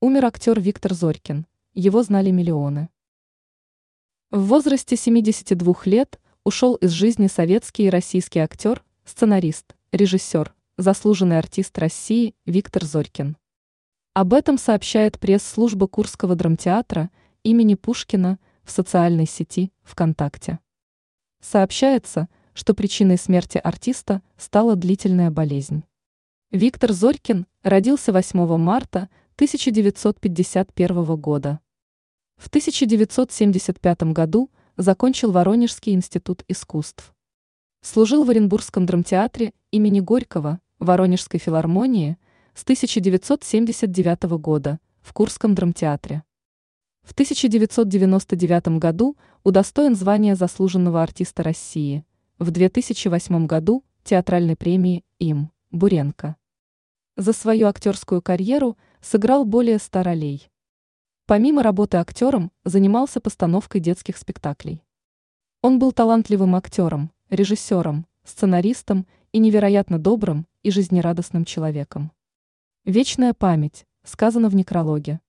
Умер актер Виктор Зорькин. Его знали миллионы. В возрасте 72 лет ушел из жизни советский и российский актер, сценарист, режиссер, заслуженный артист России Виктор Зорькин. Об этом сообщает пресс-служба Курского драмтеатра имени Пушкина в социальной сети ВКонтакте. Сообщается, что причиной смерти артиста стала длительная болезнь. Виктор Зорькин родился 8 марта 1951 года. В 1975 году закончил Воронежский институт искусств. Служил в Оренбургском драмтеатре имени Горького, Воронежской филармонии с 1979 года, в Курском драмтеатре. В 1999 году удостоен звания заслуженного артиста России, в 2008 году театральной премии им Буренко. За свою актерскую карьеру – сыграл более ста ролей. Помимо работы актером, занимался постановкой детских спектаклей. Он был талантливым актером, режиссером, сценаристом и невероятно добрым и жизнерадостным человеком. Вечная память, сказано в некрологе.